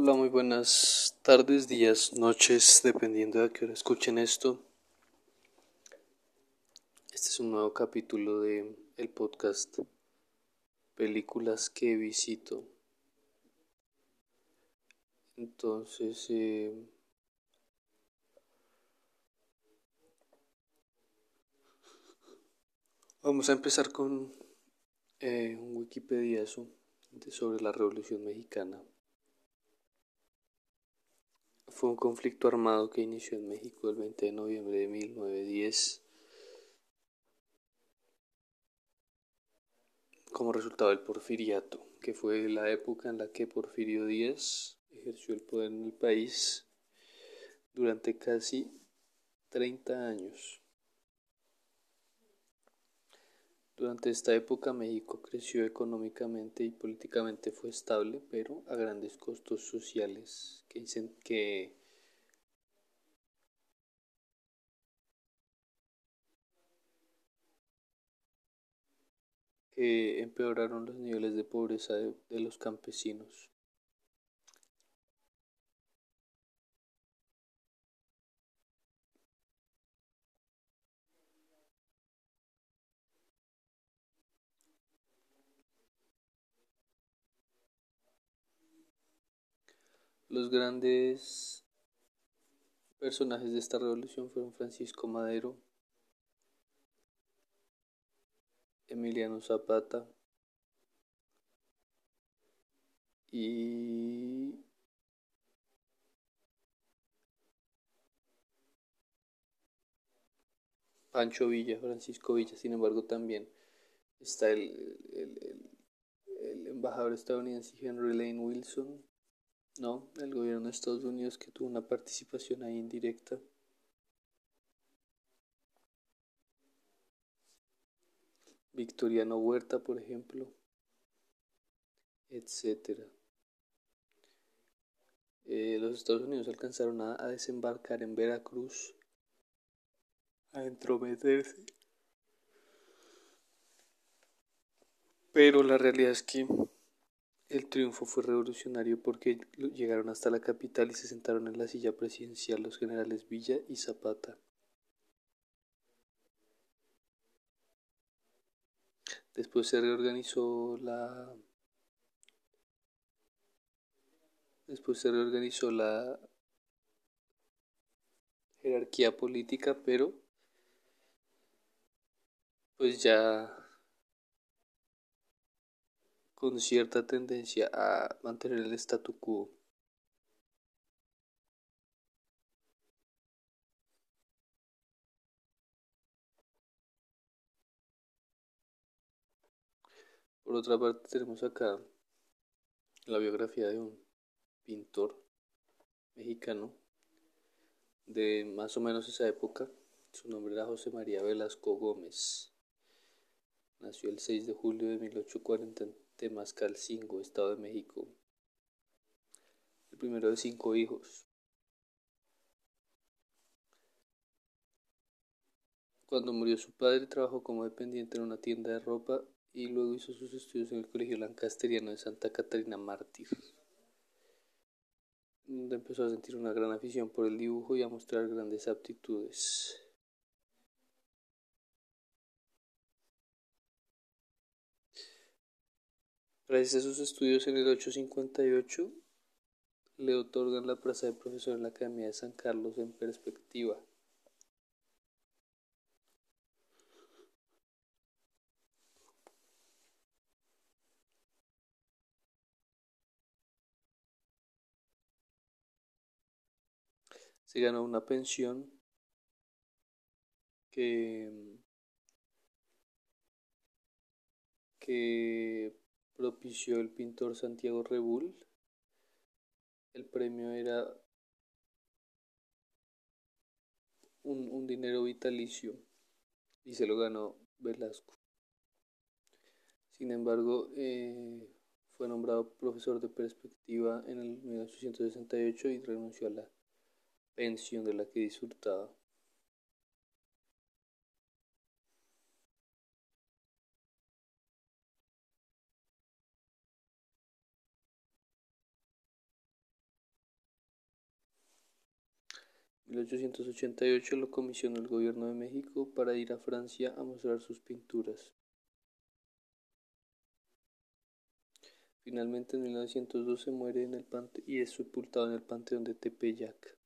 Hola, muy buenas tardes, días, noches, dependiendo de a qué hora escuchen esto. Este es un nuevo capítulo de el podcast Películas que visito. Entonces, eh, vamos a empezar con eh, un Wikipedia sobre la Revolución Mexicana. Fue un conflicto armado que inició en México el 20 de noviembre de 1910 como resultado del porfiriato, que fue la época en la que Porfirio Díaz ejerció el poder en el país durante casi 30 años. Durante esta época México creció económicamente y políticamente fue estable, pero a grandes costos sociales que, que empeoraron los niveles de pobreza de los campesinos. Los grandes personajes de esta revolución fueron Francisco Madero, Emiliano Zapata y Pancho Villa, Francisco Villa, sin embargo también está el, el, el embajador estadounidense Henry Lane Wilson no, el gobierno de Estados Unidos que tuvo una participación ahí indirecta. Victoriano Huerta, por ejemplo, etcétera. Eh, los Estados Unidos alcanzaron a, a desembarcar en Veracruz, a entrometerse. Pero la realidad es que el triunfo fue revolucionario porque llegaron hasta la capital y se sentaron en la silla presidencial los generales Villa y Zapata. Después se reorganizó la Después se reorganizó la jerarquía política, pero pues ya con cierta tendencia a mantener el statu quo. Por otra parte tenemos acá la biografía de un pintor mexicano de más o menos esa época. Su nombre era José María Velasco Gómez. Nació el 6 de julio de 1840 Temascalcingo, Estado de México. El primero de cinco hijos. Cuando murió su padre, trabajó como dependiente en una tienda de ropa y luego hizo sus estudios en el Colegio Lancasteriano de Santa Catarina Mártir, donde empezó a sentir una gran afición por el dibujo y a mostrar grandes aptitudes. Gracias a sus estudios en el 858, le otorgan la plaza de profesor en la Academia de San Carlos en perspectiva. Se ganó una pensión que, que propició el pintor Santiago Rebull. El premio era un, dinero vitalicio y se lo ganó Velasco. Sin embargo, eh, fue nombrado profesor de perspectiva en el 1868 y renunció a la pensión de la que disfrutaba. 1888 lo comisionó el gobierno de México para ir a Francia a mostrar sus pinturas. Finalmente en 1912 muere en el pante y es sepultado en el panteón de Tepeyac.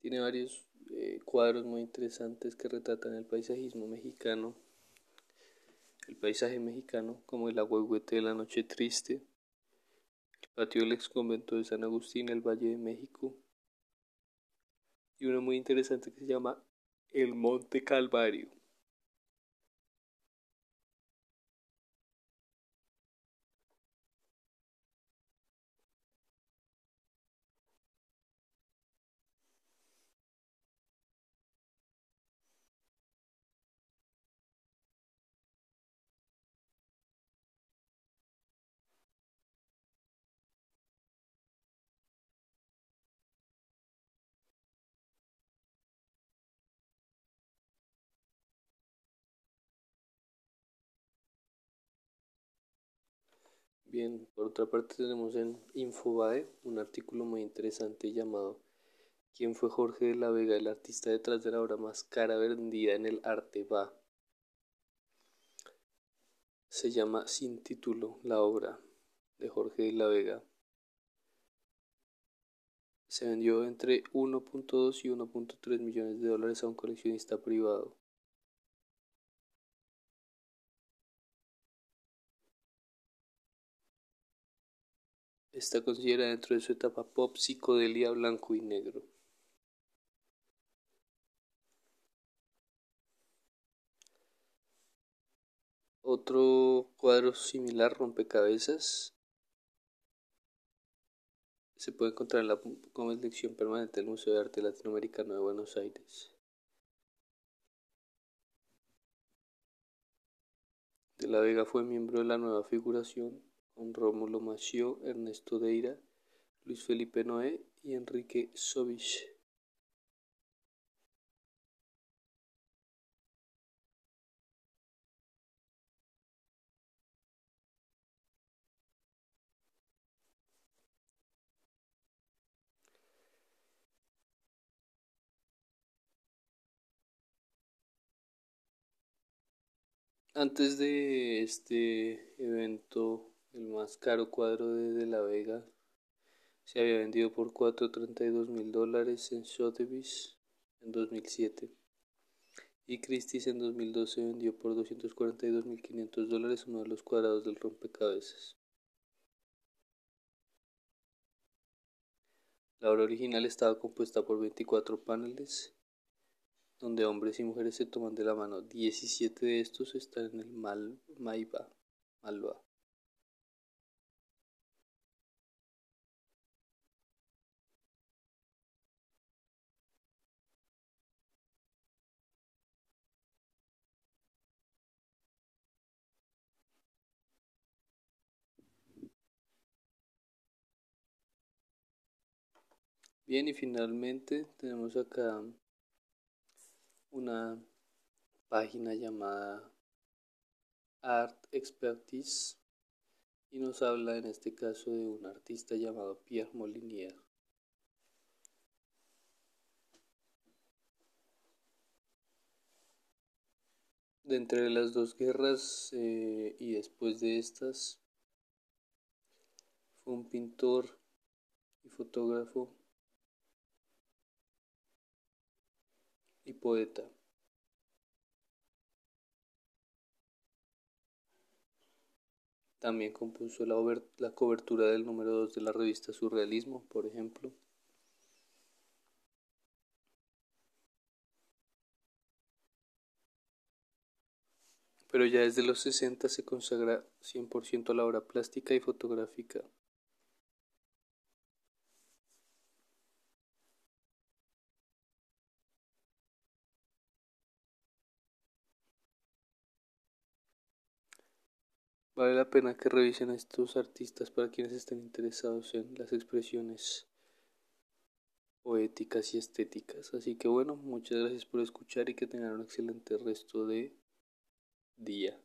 Tiene varios eh, cuadros muy interesantes que retratan el paisajismo mexicano, el paisaje mexicano, como el agüehuete de la noche triste, el patio del ex convento de San Agustín, el Valle de México, y uno muy interesante que se llama el Monte Calvario. Bien, por otra parte tenemos en Infobae un artículo muy interesante llamado ¿Quién fue Jorge de la Vega, el artista detrás de la obra más cara vendida en el arte va? Se llama Sin título la obra de Jorge de la Vega. Se vendió entre 1.2 y 1.3 millones de dólares a un coleccionista privado. Está considerada dentro de su etapa pop psicodelia blanco y negro. Otro cuadro similar, rompecabezas, se puede encontrar en la colección permanente del Museo de Arte Latinoamericano de Buenos Aires. De la Vega fue miembro de la nueva figuración con Rómulo Mació, Ernesto Deira, Luis Felipe Noé y Enrique Sovich. Antes de este evento el más caro cuadro de De la Vega se había vendido por 432 mil dólares en Sotheby's en 2007 y Christie's en 2012 vendió por 242 mil 500 dólares uno de los cuadrados del rompecabezas. La obra original estaba compuesta por 24 paneles donde hombres y mujeres se toman de la mano. 17 de estos están en el Mal Malva. Bien, y finalmente tenemos acá una página llamada Art Expertise y nos habla en este caso de un artista llamado Pierre Molinier. De entre las dos guerras eh, y después de estas, fue un pintor y fotógrafo y poeta. También compuso la, cobertura del número 2 de la revista Surrealismo, por ejemplo. Pero ya desde los 60 se consagra 100% a la obra plástica y fotográfica. Vale la pena que revisen a estos artistas para quienes estén interesados en las expresiones poéticas y estéticas. Así que bueno, muchas gracias por escuchar y que tengan un excelente resto de día.